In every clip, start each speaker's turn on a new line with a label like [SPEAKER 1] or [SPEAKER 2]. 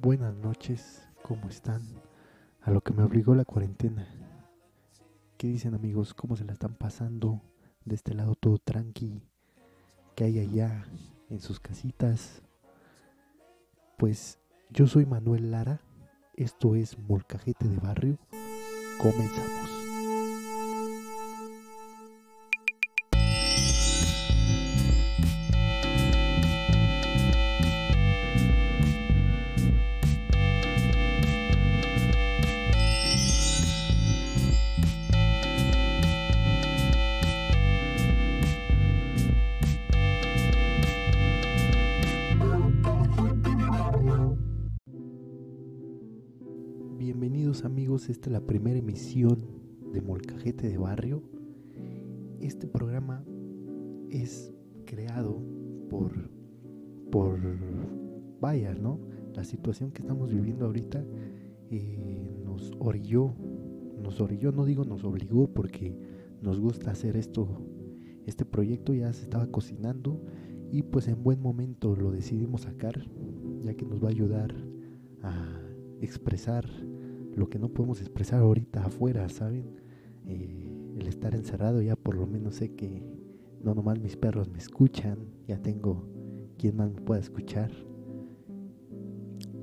[SPEAKER 1] Buenas noches, ¿cómo están? A lo que me obligó la cuarentena. ¿Qué dicen amigos? ¿Cómo se la están pasando? De este lado todo tranqui. ¿Qué hay allá en sus casitas? Pues yo soy Manuel Lara. Esto es Molcajete de Barrio. Comenzamos. Situación que estamos viviendo ahorita eh, nos orilló, nos orilló, no digo nos obligó porque nos gusta hacer esto, este proyecto ya se estaba cocinando y pues en buen momento lo decidimos sacar, ya que nos va a ayudar a expresar lo que no podemos expresar ahorita afuera, ¿saben? Eh, el estar encerrado ya por lo menos sé que no nomás mis perros me escuchan, ya tengo quien más me pueda escuchar.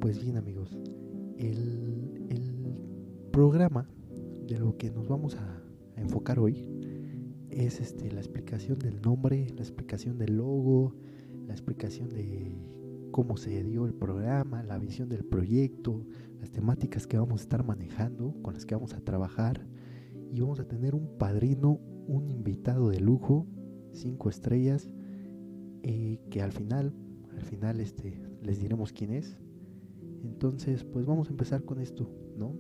[SPEAKER 1] Pues bien amigos, el, el programa de lo que nos vamos a, enfocar hoy es este, la explicación del nombre, la explicación del logo, la explicación de cómo se dio el programa, la visión del proyecto, las temáticas que vamos a estar manejando, con las que vamos a trabajar. Y vamos a tener un padrino, un invitado de lujo, cinco estrellas, eh, que al final, al final este, les diremos quién es. Entonces, pues vamos a empezar con esto, ¿no?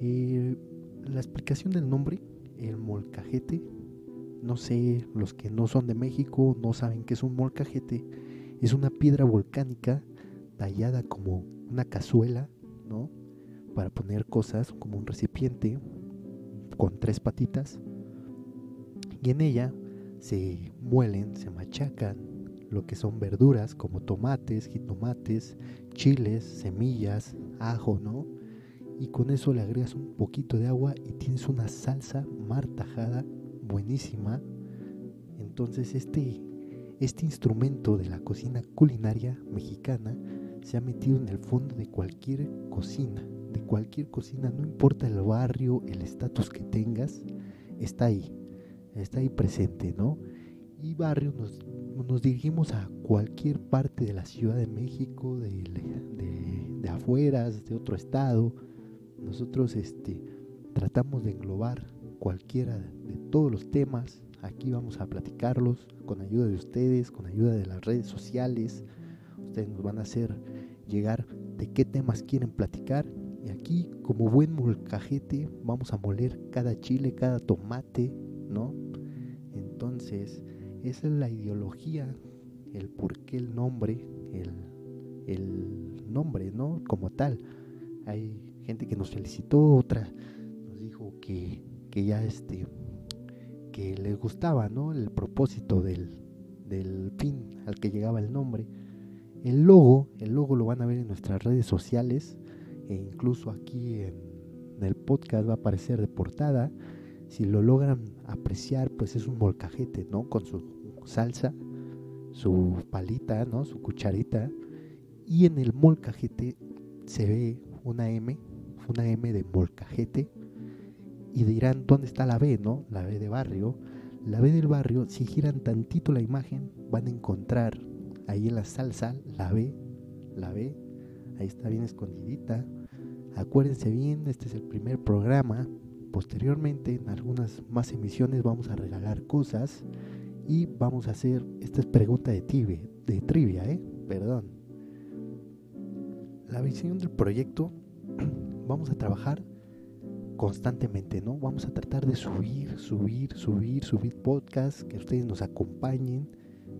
[SPEAKER 1] Eh, la explicación del nombre, el molcajete, no sé, los que no son de México no saben qué es un molcajete es una piedra volcánica tallada como una cazuela, ¿no? Para poner cosas como un recipiente con tres patitas. Y en ella se muelen, se machacan lo que son verduras como tomates, jitomates, chiles, semillas, ajo, ¿no? Y con eso le agregas un poquito de agua y tienes una salsa martajada buenísima. Entonces este este instrumento de la cocina culinaria mexicana se ha metido en el fondo de cualquier cocina, de cualquier cocina, no importa el barrio, el estatus que tengas, está ahí, está ahí presente, ¿no? Y barrio nos, nos dirigimos a cualquier parte de la Ciudad de México, de, afueras, de otro estado. Nosotros este, tratamos de englobar cualquiera de todos los temas Aquí vamos a platicarlos con ayuda de ustedes, con ayuda de las redes sociales. Ustedes nos van a hacer llegar de qué temas quieren platicar. Y aquí, como buen molcajete, vamos a moler cada chile, cada tomate, ¿no? Entonces, esa es la ideología, el por qué el nombre, el, el nombre, ¿no? Como tal. Hay gente que nos felicitó, otra nos dijo que, que ya este que les gustaba, ¿no? El propósito del, del fin al que llegaba el nombre. El logo, el logo lo van a ver en nuestras redes sociales e incluso aquí en, el podcast va a aparecer de portada. Si lo logran apreciar, pues es un molcajete, ¿no? Con su salsa, su palita, ¿no? Su cucharita. Y en el molcajete se ve una M, una M de molcajete y dirán, ¿dónde está la B, no? La B de barrio. La B del barrio, si giran tantito la imagen, van a encontrar ahí en la salsa la B, la B, ahí está bien escondidita. Acuérdense bien, este es el primer programa. Posteriormente, en algunas más emisiones, vamos a regalar cosas y vamos a hacer, esta es pregunta de de trivia, ¿eh? Perdón. La visión del proyecto, vamos a trabajar constantemente, ¿no? Vamos a tratar de subir, subir, subir, subir podcast, que ustedes nos acompañen,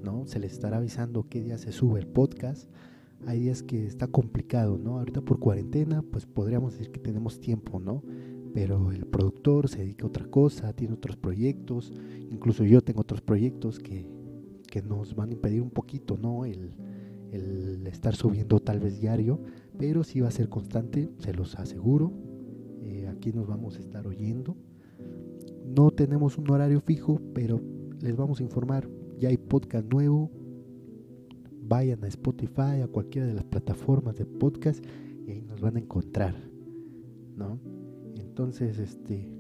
[SPEAKER 1] ¿no? Se les estará avisando qué día se sube el podcast. Hay días que está complicado, ¿no? Ahorita por cuarentena, pues podríamos decir que tenemos tiempo, ¿no? Pero el productor se dedica a otra cosa, tiene otros proyectos, incluso yo tengo otros proyectos que, que nos van a impedir un poquito, ¿no? El, el estar subiendo tal vez diario, pero sí va a ser constante, se los aseguro. Eh, aquí nos vamos a estar oyendo. No tenemos un horario fijo, pero les vamos a informar. Ya hay podcast nuevo. Vayan a Spotify, a cualquiera de las plataformas de podcast y ahí nos van a encontrar, ¿no? Entonces, este,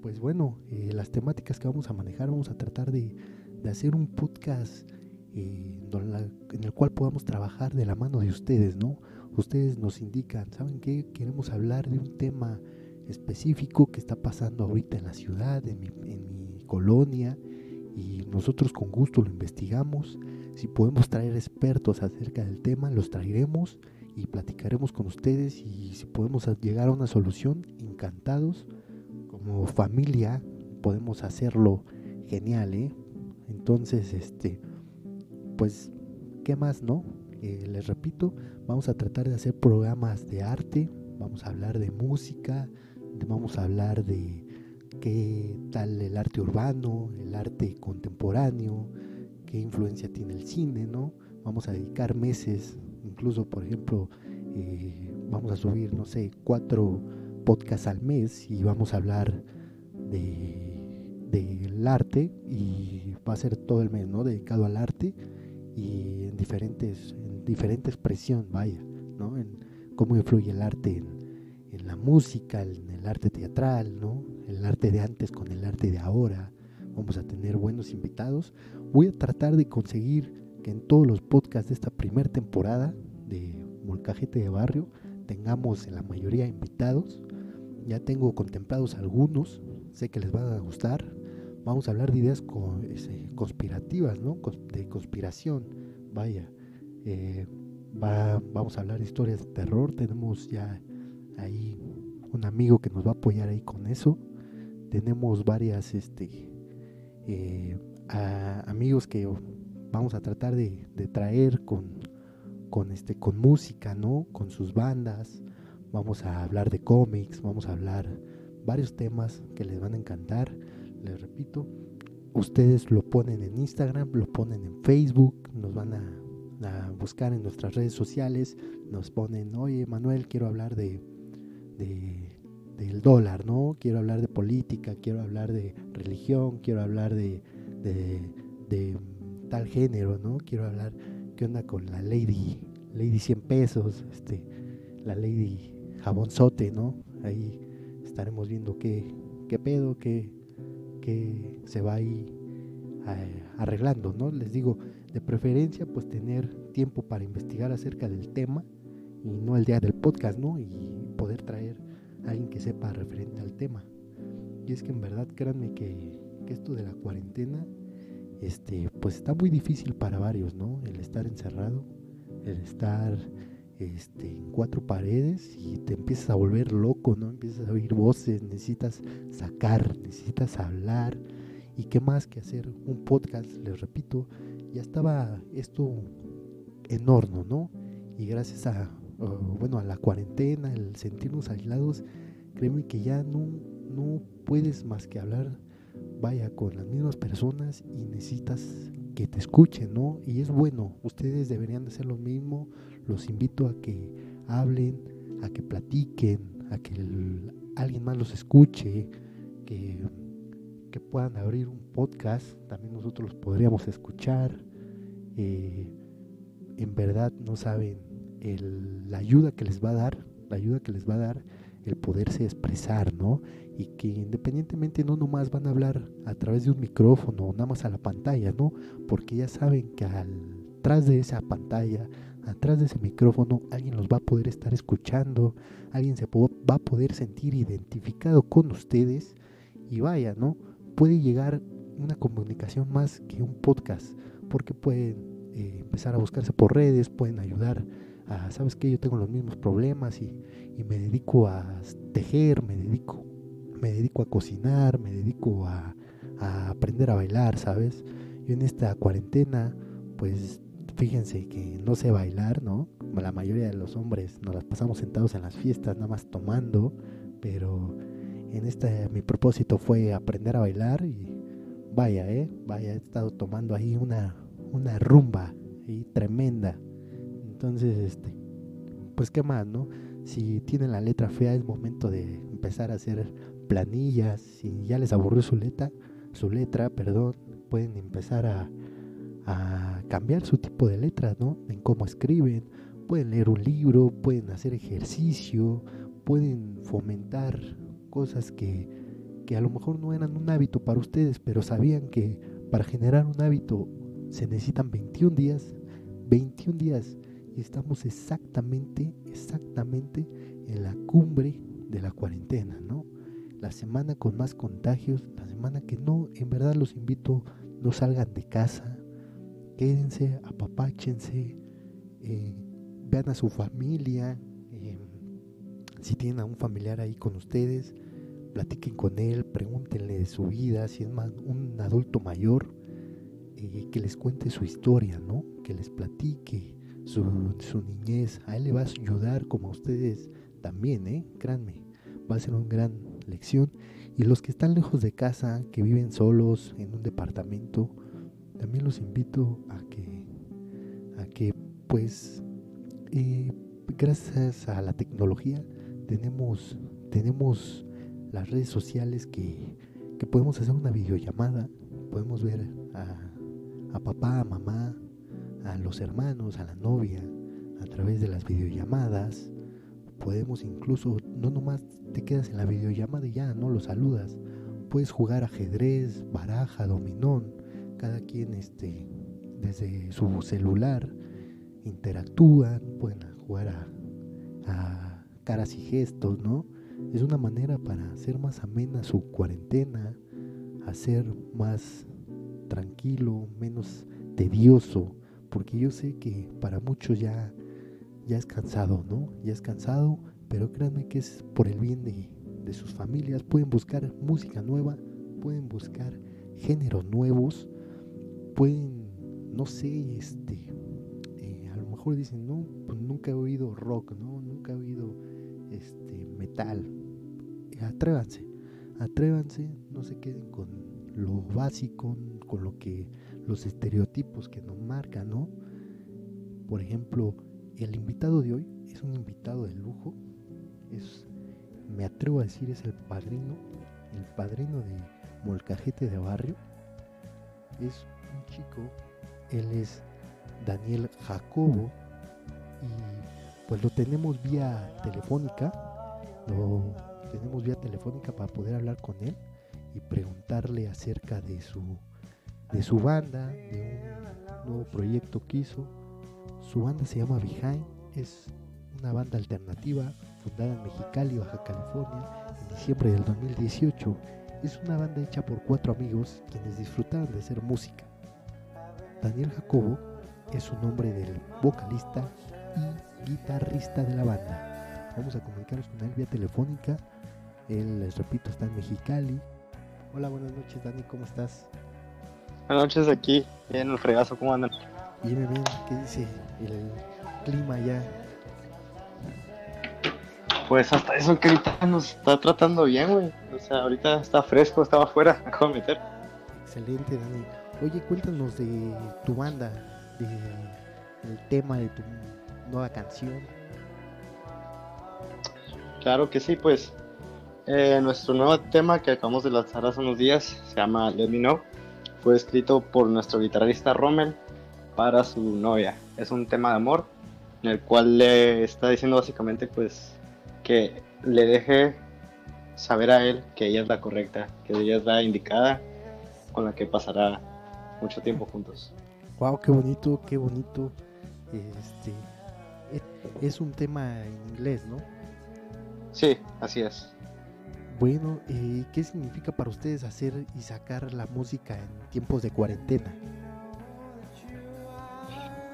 [SPEAKER 1] pues bueno, eh, las temáticas que vamos a manejar, vamos a tratar de, de hacer un podcast eh, en el cual podamos trabajar de la mano de ustedes, ¿no? Ustedes nos indican, ¿saben qué? Queremos hablar de un tema específico que está pasando ahorita en la ciudad, en mi, en mi colonia, y nosotros con gusto lo investigamos. Si podemos traer expertos acerca del tema, los traeremos y platicaremos con ustedes y si podemos llegar a una solución, encantados. Como familia podemos hacerlo genial, ¿eh? Entonces, este, pues, ¿qué más, no? Eh, les repito, vamos a tratar de hacer programas de arte, vamos a hablar de música, vamos a hablar de qué tal el arte urbano, el arte contemporáneo, qué influencia tiene el cine, ¿no? Vamos a dedicar meses, incluso por ejemplo, eh, vamos a subir, no sé, cuatro podcasts al mes y vamos a hablar de del arte y va a ser todo el mes, ¿no? Dedicado al arte y en diferentes, en vaya, ¿no? En cómo influye el arte en, en la música, en el arte teatral, ¿no? El arte de antes con el arte de ahora. Vamos a tener buenos invitados. Voy a tratar de conseguir que en todos los podcasts de esta primera temporada de Molcajete de Barrio tengamos en la mayoría invitados. Ya tengo contemplados algunos, sé que les van a gustar. Vamos a hablar de ideas conspirativas, ¿no? De conspiración, vaya. Eh, va, vamos a hablar de historias de terror. Tenemos ya ahí un amigo que nos va a apoyar ahí con eso. Tenemos varias este, eh, amigos que vamos a tratar de, traer con, con, este, con música, ¿no? Con sus bandas. Vamos a hablar de cómics, vamos a hablar varios temas que les van a encantar. Les repito, ustedes lo ponen en Instagram, lo ponen en Facebook, nos van a, a buscar en nuestras redes sociales, nos ponen, oye Manuel, quiero hablar de del dólar, ¿no? Quiero hablar de política, quiero hablar de religión, quiero hablar de, de, tal género, ¿no? Quiero hablar, ¿qué onda con la Lady, Lady 100 pesos, este, la Lady jabonzote, ¿no? Ahí estaremos viendo qué, qué pedo, qué, qué se va ahí eh, arreglando, ¿no? Les digo, de preferencia, pues tener tiempo para investigar acerca del tema y no el día del podcast, ¿no? Y poder traer a alguien que sepa referente al tema. Y es que en verdad créanme que, que esto de la cuarentena, este, pues está muy difícil para varios, ¿no? El estar encerrado, el estar este, en cuatro paredes y te empiezas a volver loco, ¿no? Empiezas a oír voces, necesitas sacar, necesitas hablar. ¿Y qué más que hacer un podcast? Les repito, ya estaba esto en horno, ¿no? Y gracias a bueno, a la cuarentena, el sentirnos aislados, créeme que ya no, no puedes más que hablar, vaya, con las mismas personas y necesitas que te escuchen, ¿no? Y es bueno, ustedes deberían de hacer lo mismo, los invito a que hablen, a que platiquen, a que alguien más los escuche, que, que, puedan abrir un podcast, también nosotros los podríamos escuchar. Eh, en verdad no saben la ayuda que les va a dar, la ayuda que les va a dar el poderse expresar, ¿no? Y que independientemente no nomás van a hablar a través de un micrófono o nada más a la pantalla, ¿no? Porque ya saben que atrás de esa pantalla, atrás de ese micrófono, alguien los va a poder estar escuchando, alguien se va a poder sentir identificado con ustedes y vaya, ¿no? Puede llegar una comunicación más que un podcast, porque pueden eh, empezar a buscarse por redes, pueden ayudar ¿sabes qué? Yo tengo los mismos problemas y, me dedico a tejer, me dedico, me dedico a cocinar, me dedico a, aprender a bailar, ¿sabes? Yo en esta cuarentena, pues fíjense que no sé bailar, ¿no? La mayoría de los hombres nos las pasamos sentados en las fiestas, nada más tomando, pero en esta mi propósito fue aprender a bailar y vaya, ¿eh? Vaya, he estado tomando ahí una, una rumba ahí tremenda. Entonces, este, pues qué más, ¿no? Si tienen la letra fea es momento de empezar a hacer planillas. Si ya les aburrió su letra, su letra, perdón, pueden empezar a, a cambiar su tipo de letras, ¿no? En cómo escriben. Pueden leer un libro, pueden hacer ejercicio, pueden fomentar cosas que, que a lo mejor no eran un hábito para ustedes, pero sabían que para generar un hábito se necesitan 21 días, 21 días, y estamos exactamente, exactamente en la cumbre de la cuarentena, ¿no? La semana con más contagios, la semana que no, en verdad los invito, no salgan de casa, quédense, apapáchense, eh, vean a su familia, eh, si tienen a un familiar ahí con ustedes, platiquen con él, pregúntenle su vida, si es más un adulto mayor, eh, que les cuente su historia, ¿no? Que les platique su, su, niñez. A él le va a ayudar como a ustedes también, ¿eh? Créanme, va a ser una gran lección. Y los que están lejos de casa, que viven solos en un departamento, también los invito a que, a que pues, eh, gracias a la tecnología, tenemos, tenemos las redes sociales que, que podemos hacer una videollamada, podemos ver a, a, papá, a mamá, a los hermanos, a la novia, a través de las videollamadas. Podemos incluso, no nomás te quedas en la videollamada y ya, no lo saludas. Puedes jugar ajedrez, baraja, dominón, cada quien este, desde su celular interactúan, pueden jugar a, a caras y gestos, ¿no? Es una manera para hacer más amena su cuarentena, hacer más tranquilo, menos tedioso, porque yo sé que para muchos ya, ya es cansado, ¿no? Ya es cansado, pero créanme que es por el bien de, de sus familias. Pueden buscar música nueva, pueden buscar géneros nuevos, pueden, no sé, este, eh, a lo mejor dicen, no, pues nunca he oído rock, ¿no? Nunca he oído este, metal. Atrévanse, atrévanse, no se queden con lo básico, con lo que los estereotipos que nos marcan, ¿no? Por ejemplo, el invitado de hoy es un invitado de lujo, es, me atrevo a decir, es el padrino, el padrino de Molcajete de Barrio. Es un chico, él es Daniel Jacobo y pues lo tenemos vía telefónica, lo tenemos vía telefónica para poder hablar con él y preguntarle acerca de su de su banda, de un nuevo proyecto que hizo. Su banda se llama Behind, es una banda alternativa fundada en Mexicali, Baja California, en diciembre del 2018. Es una banda hecha por cuatro amigos quienes disfrutaban de hacer música. Daniel Jacobo es su nombre del vocalista y guitarrista de la banda. Vamos a comunicarnos con él vía telefónica. Él, les repito, está en Mexicali. Hola, buenas noches, Dani, ¿cómo estás?
[SPEAKER 2] Buenas noches aquí, bien el fregazo, ¿cómo andan?
[SPEAKER 1] Bien, bien, ¿qué dice el clima ya?
[SPEAKER 2] Pues hasta eso que ahorita nos está tratando bien, güey. O sea, ahorita está fresco, estaba afuera, acabo de meter.
[SPEAKER 1] Excelente, Dani. Oye, cuéntanos de tu banda, de el tema de tu nueva canción.
[SPEAKER 2] Claro que sí, pues eh, nuestro nuevo tema que acabamos de lanzar hace unos días se llama Let Me Know. Fue escrito por nuestro guitarrista Rommel para su novia. Es un tema de amor en el cual le está diciendo básicamente pues que le deje saber a él que ella es la correcta, que ella es la indicada con la que pasará mucho tiempo juntos.
[SPEAKER 1] Wow, qué bonito, qué bonito. Este es un tema en inglés, ¿no?
[SPEAKER 2] Sí, así es.
[SPEAKER 1] Bueno, eh, ¿qué significa para ustedes hacer y sacar la música en tiempos de cuarentena?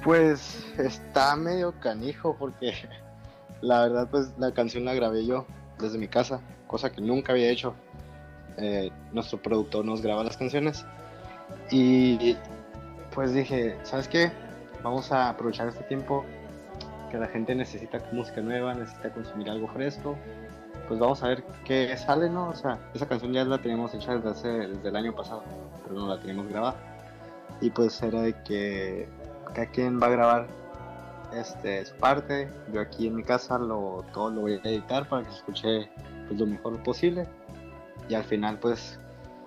[SPEAKER 2] Pues está medio canijo porque la verdad pues la canción la grabé yo desde mi casa, cosa que nunca había hecho. Eh, nuestro productor nos graba las canciones y pues dije, ¿sabes qué? Vamos a aprovechar este tiempo que la gente necesita música nueva, necesita consumir algo fresco. Pues vamos a ver qué sale, ¿no? O sea, esa canción ya la teníamos hecha desde, hace, desde el año pasado. pero no la teníamos grabada. Y pues era de que cada quien va a grabar este, su parte. Yo aquí en mi casa lo, todo lo voy a editar para que se escuche pues, lo mejor posible. Y al final, pues,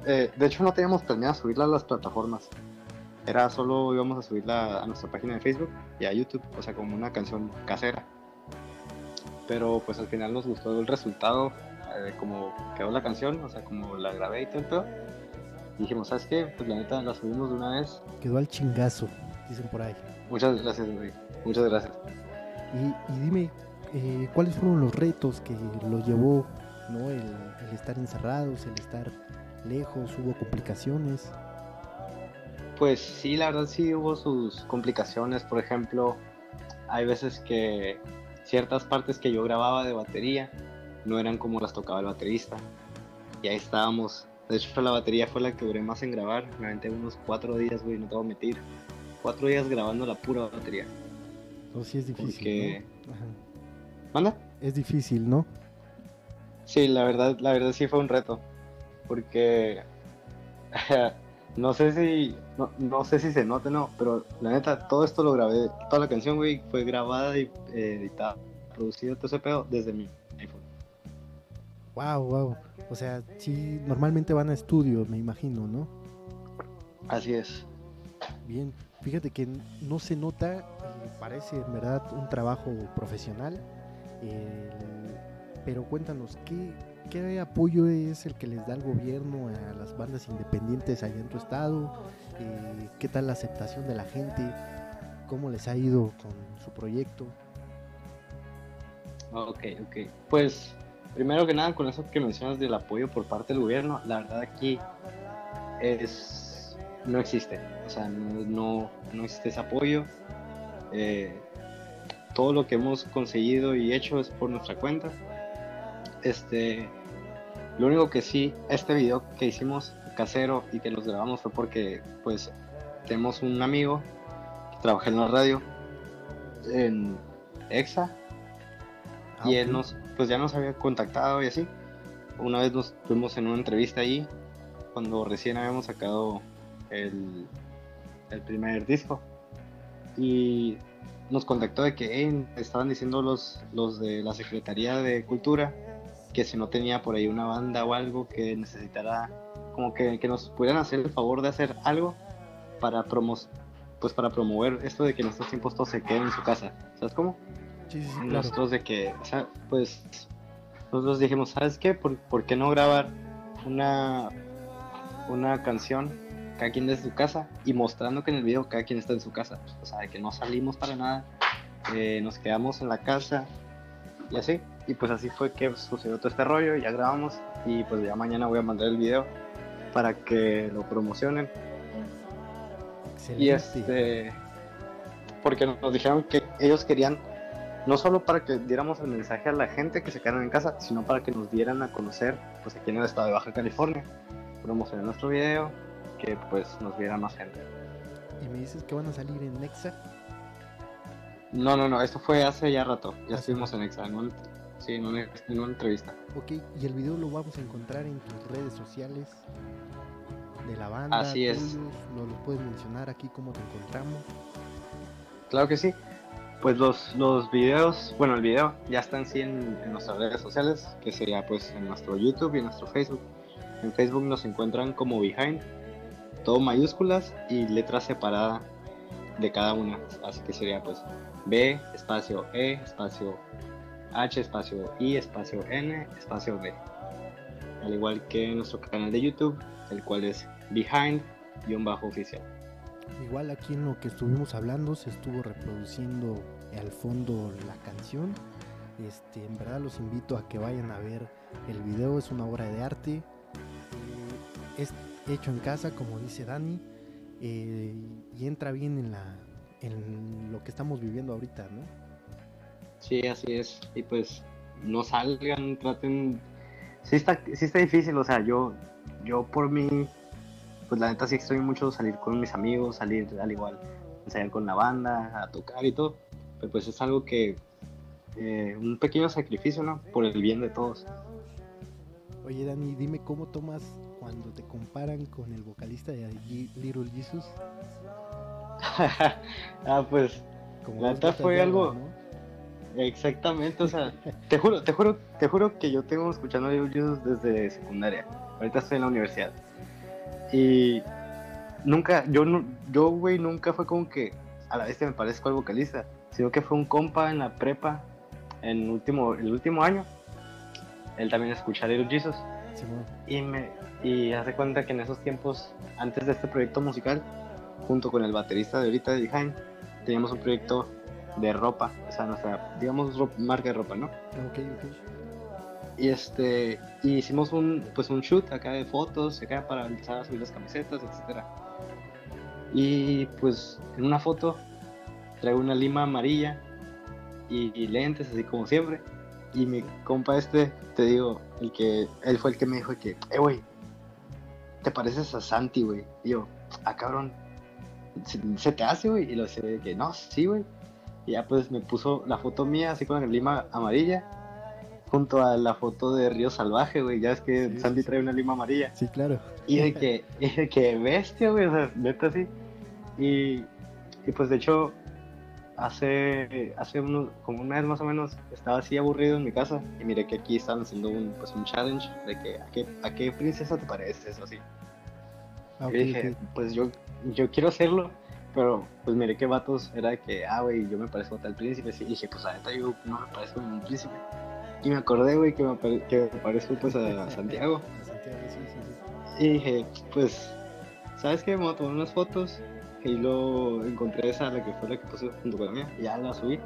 [SPEAKER 2] eh, de hecho no teníamos planeado subirla a las plataformas. Era solo íbamos a subirla a nuestra página de Facebook y a YouTube, o sea, como una canción casera. Pero pues al final nos gustó el resultado, eh, como quedó la canción, o sea, como la grabé y todo el pedo. Y dijimos, ¿sabes qué? Pues la neta la subimos de una vez.
[SPEAKER 1] Quedó al chingazo, dicen por ahí.
[SPEAKER 2] Muchas gracias, güey. Muchas gracias.
[SPEAKER 1] Y, y dime, eh, ¿cuáles fueron los retos que lo llevó, ¿no? El, el estar encerrados, el estar lejos, hubo complicaciones.
[SPEAKER 2] Pues sí, la verdad sí hubo sus complicaciones. Por ejemplo, hay veces que ciertas partes que yo grababa de batería no eran como las tocaba el baterista. Y ahí estábamos. De hecho, la batería fue la que duré más en grabar. Me aventé unos cuatro días, güey, no te voy a mentir. Cuatro días grabando la pura batería.
[SPEAKER 1] No, sí es difícil.
[SPEAKER 2] Porque-
[SPEAKER 1] ¿no? Ajá.
[SPEAKER 2] ¿Manda?
[SPEAKER 1] Es difícil, ¿no?
[SPEAKER 2] Sí, la verdad, la verdad sí fue un reto. Porque no sé si no, no sé si se note no, pero la neta todo esto lo grabé, toda la canción, güey, fue grabada y eh, editada, producida todo ese pedo desde mi iPhone.
[SPEAKER 1] Wow, wow. O sea, sí, normalmente van a estudio, me imagino, ¿no?
[SPEAKER 2] Así es.
[SPEAKER 1] Bien, fíjate que no se nota, eh, parece en verdad un trabajo profesional, el- pero cuéntanos, ¿qué, ¿qué apoyo es el que les da el gobierno a las bandas independientes allá en tu estado? Eh, ¿Qué tal la aceptación de la gente? ¿Cómo les ha ido con su proyecto?
[SPEAKER 2] Ok, ok. Pues primero que nada con eso que mencionas del apoyo por parte del gobierno, la verdad aquí es no existe. O sea, no, no, existe ese apoyo. Eh, todo lo que hemos conseguido y hecho es por nuestra cuenta. Este, lo único que sí, este video que hicimos casero y que los grabamos fue porque, pues, tenemos un amigo que trabaja en la radio en EXA
[SPEAKER 1] Ah,
[SPEAKER 2] y él nos, pues ya nos había contactado y así. Una vez nos fuimos en una entrevista ahí, cuando recién habíamos sacado el, el primer disco. Y nos contactó de que "Ey, estaban diciendo los, los de la Secretaría de Cultura que si no tenía por ahí una banda o algo que necesitara, como que, que nos pudieran hacer el favor de hacer algo para, promos, pues para promover esto de que en estos tiempos todos se queden en su casa. ¿Sabes cómo?
[SPEAKER 1] Sí, sí, sí, claro.
[SPEAKER 2] nosotros de que, o sea, pues nosotros dijimos, ¿sabes qué? ¿Por, por qué no grabar una, una canción cada quien desde su casa y mostrando que en el video cada quien está en su casa? O sea, de que no salimos para nada, eh, nos quedamos en la casa y así. Y pues así fue que sucedió todo este rollo, ya grabamos y pues ya mañana voy a mandar el video para que lo promocionen.
[SPEAKER 1] Excelente.
[SPEAKER 2] Y este, porque nos dijeron que ellos querían no solo para que diéramos el mensaje a la gente que se quedaran en casa, sino para que nos dieran a conocer, pues aquí en el estado de Baja California, promocionar nuestro video, que pues nos viera más gente.
[SPEAKER 1] Y me dices que van a salir en Nexa.
[SPEAKER 2] No, no, no, esto fue hace ya rato, ya estuvimos en Exa, en un- sí, en una, en una entrevista.
[SPEAKER 1] Ok, y el video lo vamos a encontrar en tus redes sociales de la banda.
[SPEAKER 2] Así es.
[SPEAKER 1] ¿Nos los puedes mencionar aquí cómo te encontramos?
[SPEAKER 2] Claro que sí. Pues los, los videos, bueno, el video ya está en sí en, en nuestras redes sociales, que sería pues en nuestro YouTube y en nuestro Facebook. En Facebook nos encuentran como Behind, todo mayúsculas y letras separadas de cada una. Así que sería pues B, espacio E, espacio H, espacio I, espacio N, espacio B. Al igual que nuestro canal de YouTube, el cual es Behind-oficial.
[SPEAKER 1] Igual aquí en lo que estuvimos hablando se estuvo reproduciendo al fondo la canción. Este, en verdad los invito a que vayan a ver el video, es una obra de arte. eh, es hecho en casa, como dice Dani, eh, y entra bien en, la, en lo que estamos viviendo ahorita, ¿no?
[SPEAKER 2] Sí, así es. Y pues no salgan, traten. Sí está, sí está difícil, o sea, yo, yo por mí, pues la neta sí extraño mucho salir con mis amigos, salir al igual, ensayar con la banda, a tocar y todo. Pero pues es algo que, eh, un pequeño sacrificio, ¿no? Por el bien de todos.
[SPEAKER 1] Oye Dani, dime cómo tomas cuando te comparan con el vocalista de Ye- Little Jesus.
[SPEAKER 2] ah, pues
[SPEAKER 1] Como
[SPEAKER 2] La neta fue algo-
[SPEAKER 1] ¿no?
[SPEAKER 2] Exactamente, o sea, te juro, te juro, te juro que yo tengo escuchando a Little Jesus desde secundaria. Ahorita estoy en la universidad. Y nunca, yo, yo, güey, nunca fue como que a la vez me parezco al vocalista, sino que fue un compa en la prepa, en último, el último año. Él también escucha Little Jesus.
[SPEAKER 1] Simón.
[SPEAKER 2] Y me y hace cuenta que en esos tiempos, antes de este proyecto musical, junto con el baterista de ahorita de Behind, teníamos un proyecto de ropa, o sea, nuestra, digamos, ro- marca de ropa, ¿no?
[SPEAKER 1] Ok, ok.
[SPEAKER 2] Y este, y hicimos un, pues un shoot acá de fotos, acá para empezar a subir las camisetas, etcétera. Y pues en una foto traigo una lima amarilla y, y lentes, así como siempre. Y mi compa este, te digo, el que, él fue el que me dijo que, eh, güey, te pareces a Santi, güey. Y yo, ah, cabrón, ¿se, se te hace, güey? Y lo sé que, no, sí, güey. Y ya pues me puso la foto mía así con la lima amarilla junto a la foto de Río Salvaje, güey. Ya es que
[SPEAKER 1] Sí,
[SPEAKER 2] Sandy
[SPEAKER 1] sí,
[SPEAKER 2] trae una lima amarilla.
[SPEAKER 1] Sí, claro.
[SPEAKER 2] Y de que, y de que bestia, güey, o sea, neta así. Y, y pues de hecho, hace, hace uno, como un mes más o menos, estaba así aburrido en mi casa y miré que aquí estaban haciendo un, pues, un challenge de que a qué, a qué princesa te pareces o así.
[SPEAKER 1] Ah,
[SPEAKER 2] y dije, pues yo, yo quiero hacerlo, pero pues miré que vatos era de que, ah, güey, yo me parezco a tal príncipe. Y dije, pues neta yo no me parezco a ningún príncipe. Y me acordé, güey, que que me parezco pues a Santiago.
[SPEAKER 1] A Santiago, sí, sí, sí.
[SPEAKER 2] Y dije, pues, ¿sabes qué? Me voy a tomar unas fotos. Y luego encontré esa, la que fue la que puse junto con la mía. Y ya la subí.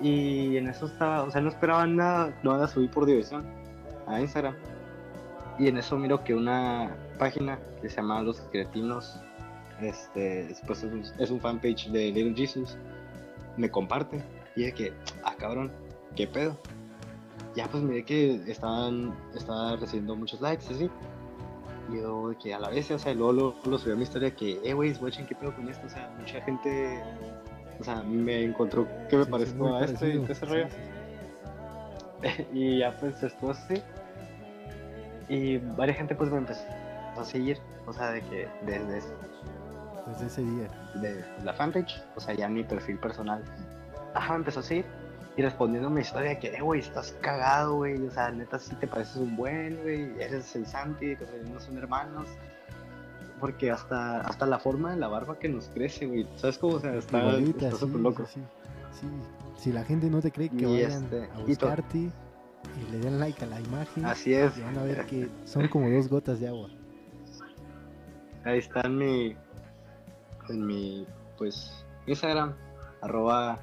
[SPEAKER 2] Y en eso estaba, o sea, no esperaba nada, no la subí por diversión a Instagram. Y en eso miro que una página que se llama Los Cretinos, este, después es un, es un fanpage de Little Jesus, me comparte. Y dije que, ah, cabrón, ¿qué pedo? Ya pues miré que estaban, estaba recibiendo muchos likes, así. Y yo de que a la vez, o sea, luego lo, lo subí a mi historia que, eh, güey, watching, ¿qué pedo con esto? O sea, mucha gente, o sea, me encontró que me
[SPEAKER 1] Sí,
[SPEAKER 2] parezco a esto y
[SPEAKER 1] parecido.
[SPEAKER 2] todo ese
[SPEAKER 1] Sí,
[SPEAKER 2] rollo.
[SPEAKER 1] sí, sí.
[SPEAKER 2] y ya pues estuvo así. Y varias gente pues me empezó a seguir, o sea, de que desde
[SPEAKER 1] Desde ese día.
[SPEAKER 2] de la fanpage, o sea, ya mi perfil personal. Ajá, empezó a seguir y respondiendo mi historia que, eh, güey, estás cagado, güey, o sea, neta sí te pareces un buen, güey, eres el Santi, no son hermanos. Porque hasta, hasta la forma de la barba que nos crece, güey, ¿sabes cómo? O sea, está
[SPEAKER 1] sí,
[SPEAKER 2] súper loco.
[SPEAKER 1] Sí, Si la gente no te cree que
[SPEAKER 2] Y
[SPEAKER 1] vayan
[SPEAKER 2] este,
[SPEAKER 1] a buscarte y le den like a la imagen,
[SPEAKER 2] Así es,
[SPEAKER 1] y van a ver que son como dos gotas de agua.
[SPEAKER 2] ahí está en mi, en mi, pues, Instagram, arroba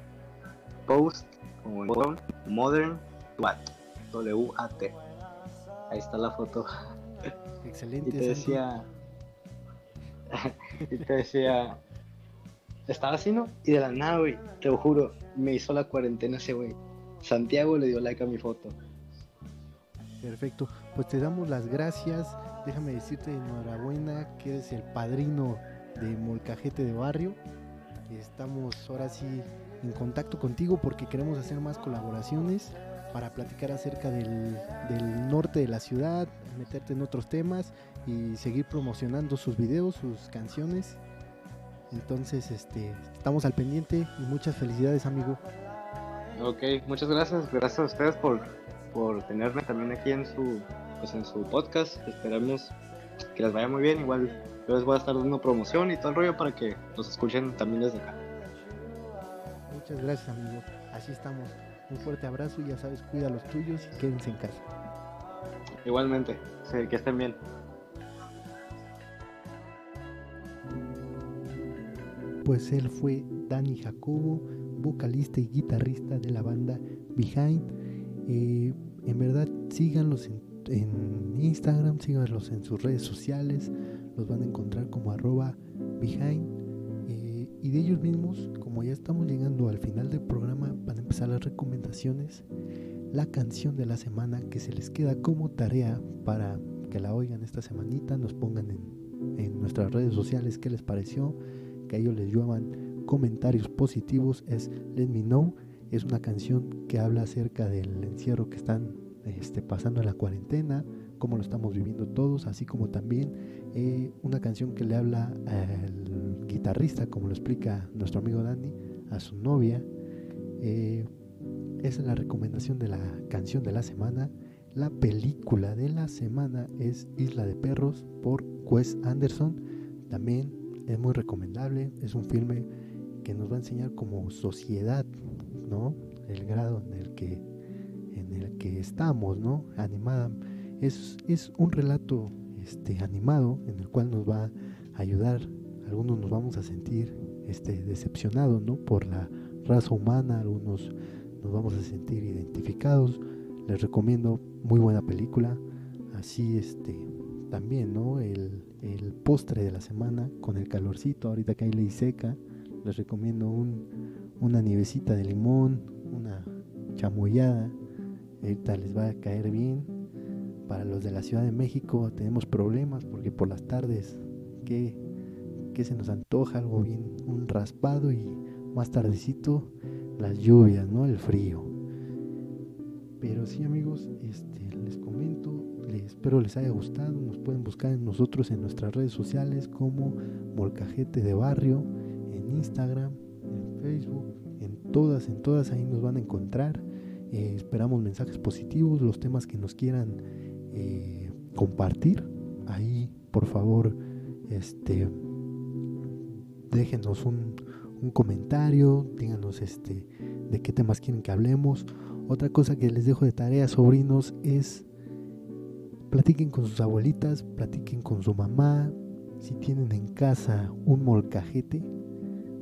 [SPEAKER 2] post, como botón, modern, wat. Ahí está la foto.
[SPEAKER 1] Excelente.
[SPEAKER 2] Y te decía. y te decía. Estaba así, ¿no? Y de la nada, güey, te lo juro, me hizo la cuarentena ese güey. Santiago le dio like a mi foto.
[SPEAKER 1] Perfecto. Pues te damos las gracias. Déjame decirte enhorabuena que eres el padrino de Molcajete de Barrio. Estamos ahora sí en contacto contigo porque queremos hacer más colaboraciones para platicar acerca del, del norte de la ciudad, meterte en otros temas y seguir promocionando sus videos, sus canciones. Entonces, este, estamos al pendiente y muchas felicidades, amigo.
[SPEAKER 2] Ok, muchas gracias. Gracias a ustedes por, por tenerme también aquí en su, pues en su podcast. Esperamos que les vaya muy bien. Igual yo les voy a estar dando promoción y todo el rollo para que los escuchen también desde acá.
[SPEAKER 1] Muchas gracias, amigo. Así estamos. Un fuerte abrazo y ya sabes, cuida a los tuyos y quédense en casa.
[SPEAKER 2] Igualmente, sí, que estén bien.
[SPEAKER 1] Pues él fue Dani Jacobo, vocalista y guitarrista de la banda Behind. Eh, en verdad, síganlos en, en Instagram, síganlos en sus redes sociales. Los van a encontrar como arroba Behind. Eh, y de ellos mismos, como ya estamos llegando al final del programa, van a empezar las recomendaciones. La canción de la semana que se les queda como tarea para que la oigan esta semanita, nos pongan en, en nuestras redes sociales qué les pareció, que a ellos les lluevan comentarios positivos, es Let Me Know. Es una canción que habla acerca del encierro que están este, pasando en la cuarentena, cómo lo estamos viviendo todos, así como también eh, una canción que le habla al guitarrista, como lo explica nuestro amigo Danny, a su novia. Eh, esa es la recomendación de la canción de la semana. La película de la semana es Isla de Perros por Wes Anderson. También es muy recomendable. Es un filme que nos va a enseñar como sociedad, ¿no? El grado en el que, en el que estamos, ¿no? Animada. Es, es un relato este, animado en el cual nos va a ayudar. Algunos nos vamos a sentir este, decepcionados, ¿no? Por la raza humana, algunos nos vamos a sentir identificados. Les recomiendo muy buena película. Así este también, ¿no? El, el postre de la semana con el calorcito, ahorita que hay ley seca. Les recomiendo un, una nievecita de limón, una chamoyada. Ahorita les va a caer bien. Para los de la Ciudad de México tenemos problemas porque por las tardes, que, que se nos antoja algo bien, un raspado y más tardecito las lluvias, ¿no? El frío. Pero sí amigos, este, les comento, espero les haya gustado, nos pueden buscar en nosotros en nuestras redes sociales como Molcajete de Barrio, en Instagram, en Facebook, en todas, en todas ahí nos van a encontrar. Eh, esperamos mensajes positivos, los temas que nos quieran eh, compartir. Ahí, por favor, este, déjenos un, comentario, díganos este, de qué temas quieren que hablemos. Otra cosa que les dejo de tarea, sobrinos, es platiquen con sus abuelitas, platiquen con su mamá. Si tienen en casa un molcajete,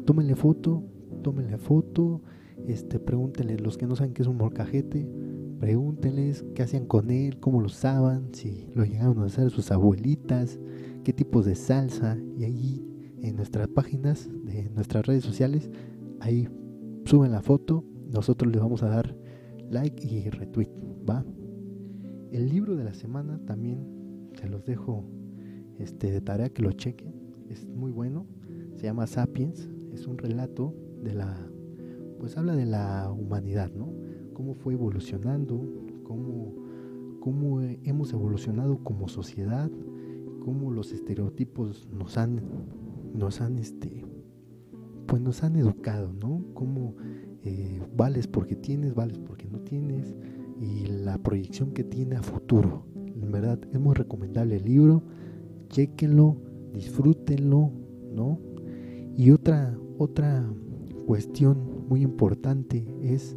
[SPEAKER 1] tómenle foto, tómenle foto, este, pregúntenle los que no saben qué es un molcajete, pregúntenles qué hacían con él, cómo lo usaban, si lo llegaron a hacer sus abuelitas, qué tipos de salsa, y ahí en nuestras páginas de nuestras redes sociales, ahí suben la foto, nosotros les vamos a dar like y retweet, ¿va? El libro de la semana también se los dejo este, de tarea que lo chequen, es muy bueno, se llama Sapiens, es un relato de la, pues habla de la humanidad, ¿no? Cómo fue evolucionando, cómo, cómo hemos evolucionado como sociedad, cómo los estereotipos nos han, nos han, este, pues nos han educado, ¿no? Cómo eh, vales porque tienes, vales porque no tienes y la proyección que tiene a futuro. En verdad es muy recomendable el libro, chequenlo, disfrútenlo, ¿no? Y otra, otra cuestión muy importante es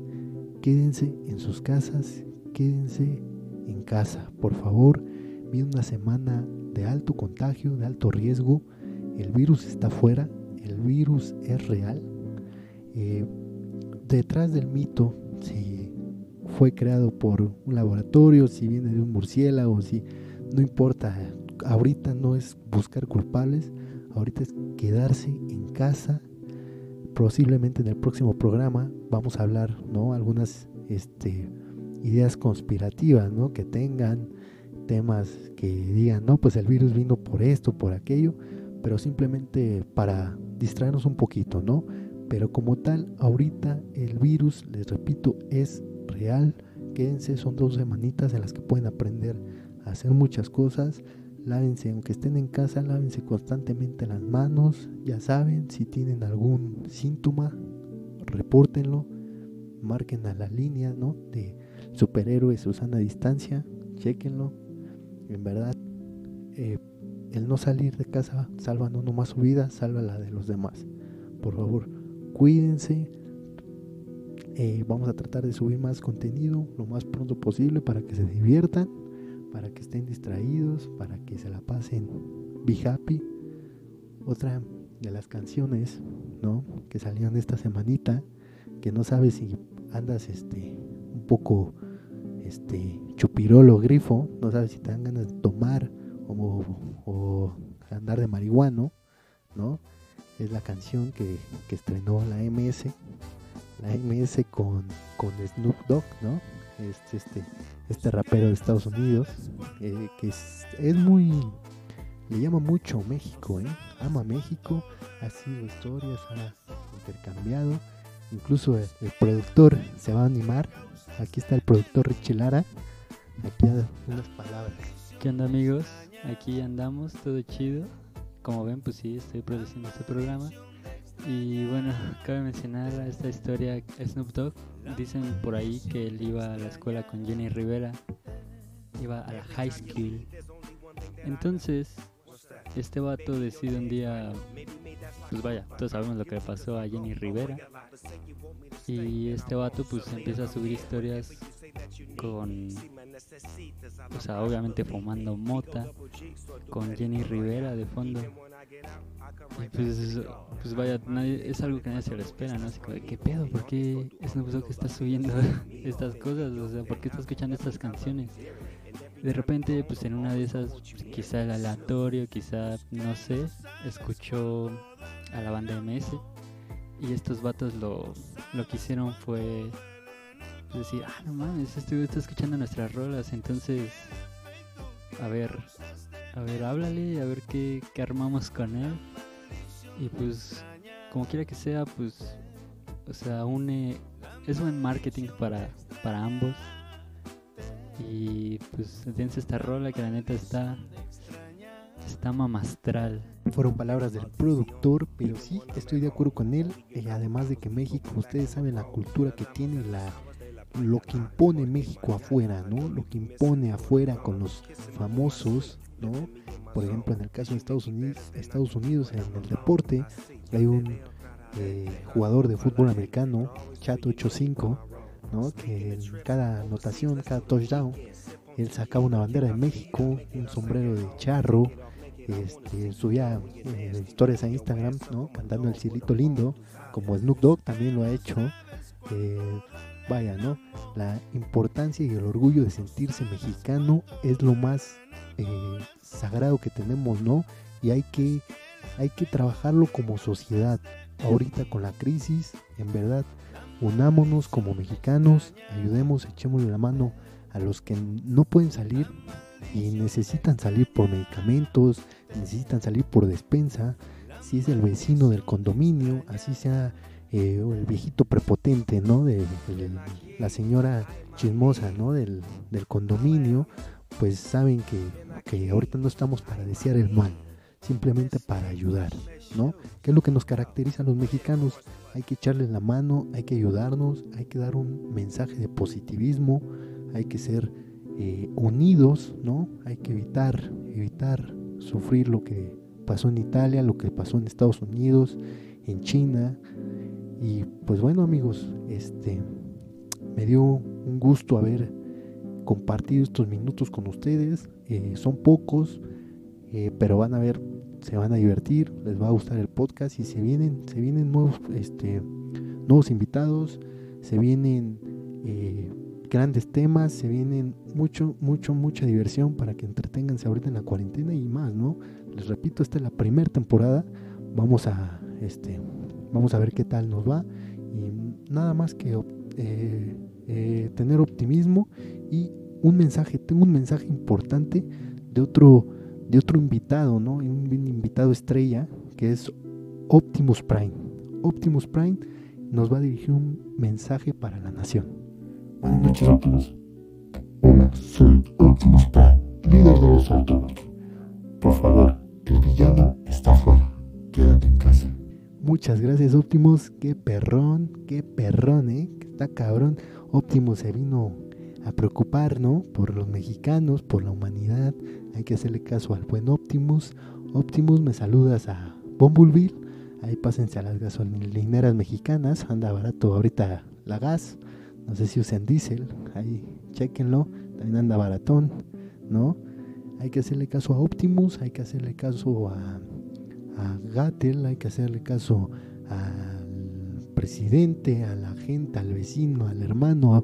[SPEAKER 1] quédense en sus casas, quédense en casa, por favor. Viene una semana de alto contagio, de alto riesgo. El virus está fuera, el virus es real. Eh, detrás del mito, si fue creado por un laboratorio, si viene de un murciélago, si no importa, ahorita no es buscar culpables, ahorita es quedarse en casa. Posiblemente en el próximo programa vamos a hablar, ¿no? Algunas este, ideas conspirativas, ¿no? Que tengan temas que digan, no, pues el virus vino por esto, por aquello, pero simplemente para distraernos un poquito, ¿no? Pero como tal, ahorita el virus, les repito, es real. Quédense, son dos semanitas en las que pueden aprender a hacer muchas cosas. Lávense, aunque estén en casa, lávense constantemente las manos. Ya saben, si tienen algún síntoma, repórtenlo. Marquen a la línea, ¿no? De superhéroes Susana Distancia, chequenlo. En verdad, eh, el no salir de casa salva no nomás su vida, salva la de los demás. Por favor, cuídense. Eh, vamos a tratar de subir más contenido lo más pronto posible para que se diviertan, para que estén distraídos, para que se la pasen. Be happy. Otra de las canciones, ¿no? Que salieron esta semanita, que no sabes si andas este un poco este chupirolo grifo, no sabes si te dan ganas de tomar o, o andar de marihuano, ¿no? Es la canción que, estrenó la MS, la MS con, con Snoop Dogg, ¿no? Este, este, este rapero de Estados Unidos, eh, que es, muy, le llama mucho México, ¿eh? Ama México, ha sido historias, ha intercambiado, incluso el, productor se va a animar, aquí está el productor Richie Lara, aquí da unas palabras.
[SPEAKER 3] ¿Qué onda amigos? Aquí andamos, todo chido. Como ven, pues sí, estoy produciendo este programa. Y bueno, cabe mencionar esta historia Snoop Dogg. Dicen por ahí que él iba a la escuela con Jenny Rivera. Iba a la high school. Entonces, este vato decide un día, pues vaya, todos sabemos lo que le pasó a Jenny Rivera. Y este vato pues empieza a subir historias con, o sea, obviamente fumando mota, con Jenny Rivera de fondo. Y pues, pues vaya, nadie, es algo que nadie se lo espera, ¿no? Así como, ¿qué pedo? ¿Por qué Snoop Dogg está subiendo estas cosas? O sea, ¿por qué está escuchando estas canciones? De repente, pues en una de esas, quizá el aleatorio, quizá, no sé, escuchó a la banda MS y estos vatos lo, lo que hicieron fue decir, ah, no mames, este está escuchando nuestras rolas, entonces, a ver, a ver, háblale, a ver qué, qué armamos con él. Y pues, como quiera que sea, pues, o sea, une, es buen marketing para, para ambos. Y pues, dense esta rola que la neta está, está mamastral.
[SPEAKER 1] Fueron palabras del productor, pero sí, estoy de acuerdo con él. Eh, además de que México, ustedes saben la cultura que tiene, la, lo que impone México afuera, ¿no? Lo que impone afuera con los famosos, ¿no? Por ejemplo, en el caso de Estados Unidos, Estados Unidos en el deporte, hay un eh, jugador de fútbol americano, Chat 85, ¿no? Que en cada anotación, cada touchdown, él sacaba una bandera de México, un sombrero de charro, este, subía eh, historias a Instagram, ¿no? Cantando el cielito lindo, como Snoop Dogg también lo ha hecho. Eh, vaya, ¿no? La importancia y el orgullo de sentirse mexicano es lo más eh, sagrado que tenemos, ¿no? Y hay que, hay que trabajarlo como sociedad. Ahorita con la crisis, en verdad, unámonos como mexicanos, ayudemos, echemos la mano a los que no pueden salir y necesitan salir por medicamentos, necesitan salir por despensa, si es el vecino del condominio, así sea eh, el viejito prepotente, ¿no? De, la señora chismosa, ¿no? Del, condominio, pues saben que, que, ahorita no estamos para desear el mal, simplemente para ayudar, ¿no? ¿Qué es lo que nos caracteriza a los mexicanos? Hay que echarles la mano, hay que ayudarnos, hay que dar un mensaje de positivismo, hay que ser eh, unidos, ¿no? Hay que evitar, evitar sufrir lo que pasó en Italia, lo que pasó en Estados Unidos, en China. Y pues bueno amigos, este me dio un gusto haber compartido estos minutos con ustedes. Eh, son pocos, eh, pero van a ver, se van a divertir, les va a gustar el podcast y se vienen, se vienen nuevos, este, nuevos invitados, se vienen eh, grandes temas, se vienen mucho, mucho, mucha diversión para que entretenganse ahorita en la cuarentena y más, ¿no? Les repito, esta es la primera temporada. Vamos a, este, vamos a ver qué tal nos va y nada más que eh, eh, tener optimismo y un mensaje. Tengo un mensaje importante de otro, de otro invitado, ¿no? Un invitado estrella que es Optimus Prime. Optimus Prime nos va a dirigir un mensaje para la nación.
[SPEAKER 4] Buenas noches todos. Hola, soy Optimus Prime, líder de los Autobots. Por favor,
[SPEAKER 1] Muchas gracias Optimus, qué perrón, qué perrón, eh, que está cabrón. Optimus se vino a preocupar, ¿no? Por los mexicanos, por la humanidad. Hay que hacerle caso al buen Optimus. Optimus, me saludas a Bumblebee. Ahí pásense a las gasolineras mexicanas. Anda barato ahorita la gas. No sé si usan diésel, ahí chequenlo, también anda baratón, ¿no? Hay que hacerle caso a Optimus, hay que hacerle caso a, a Gatel, hay que hacerle caso al presidente, a la gente, al vecino, al hermano, a,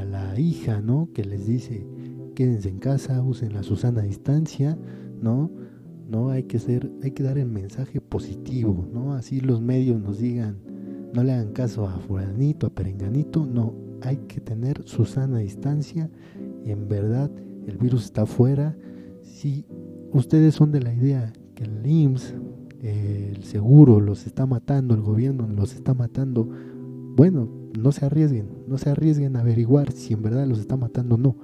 [SPEAKER 1] a la hija, ¿no? Que les dice, quédense en casa, usen la Susana a distancia, ¿no? No hay que ser, hay que dar el mensaje positivo, ¿no? Así los medios nos digan, no le hagan caso a fulanito, a perenganito, no, hay que tener su sana distancia. En verdad, el virus está afuera. Si ustedes son de la idea que el IMSS, el seguro los está matando, el gobierno los está matando, bueno, no se arriesguen, no se arriesguen a averiguar si en verdad los está matando o no.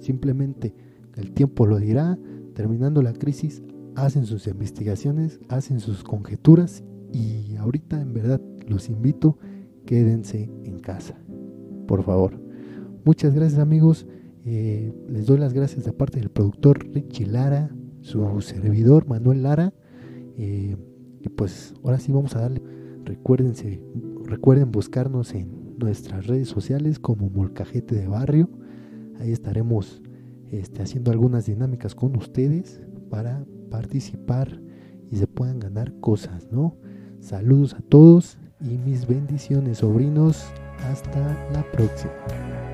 [SPEAKER 1] Simplemente el tiempo lo dirá, terminando la crisis, hacen sus investigaciones, hacen sus conjeturas y ahorita en verdad los invito, quédense en casa, por favor. Muchas gracias amigos, eh, les doy las gracias de parte del productor Richie Lara, su servidor Manuel Lara, eh, y pues ahora sí vamos a darle, recuérdense, recuerden buscarnos en nuestras redes sociales como Molcajete de Barrio, ahí estaremos este, haciendo algunas dinámicas con ustedes para participar y se puedan ganar cosas, ¿no? Saludos a todos y mis bendiciones, sobrinos. Hasta la próxima.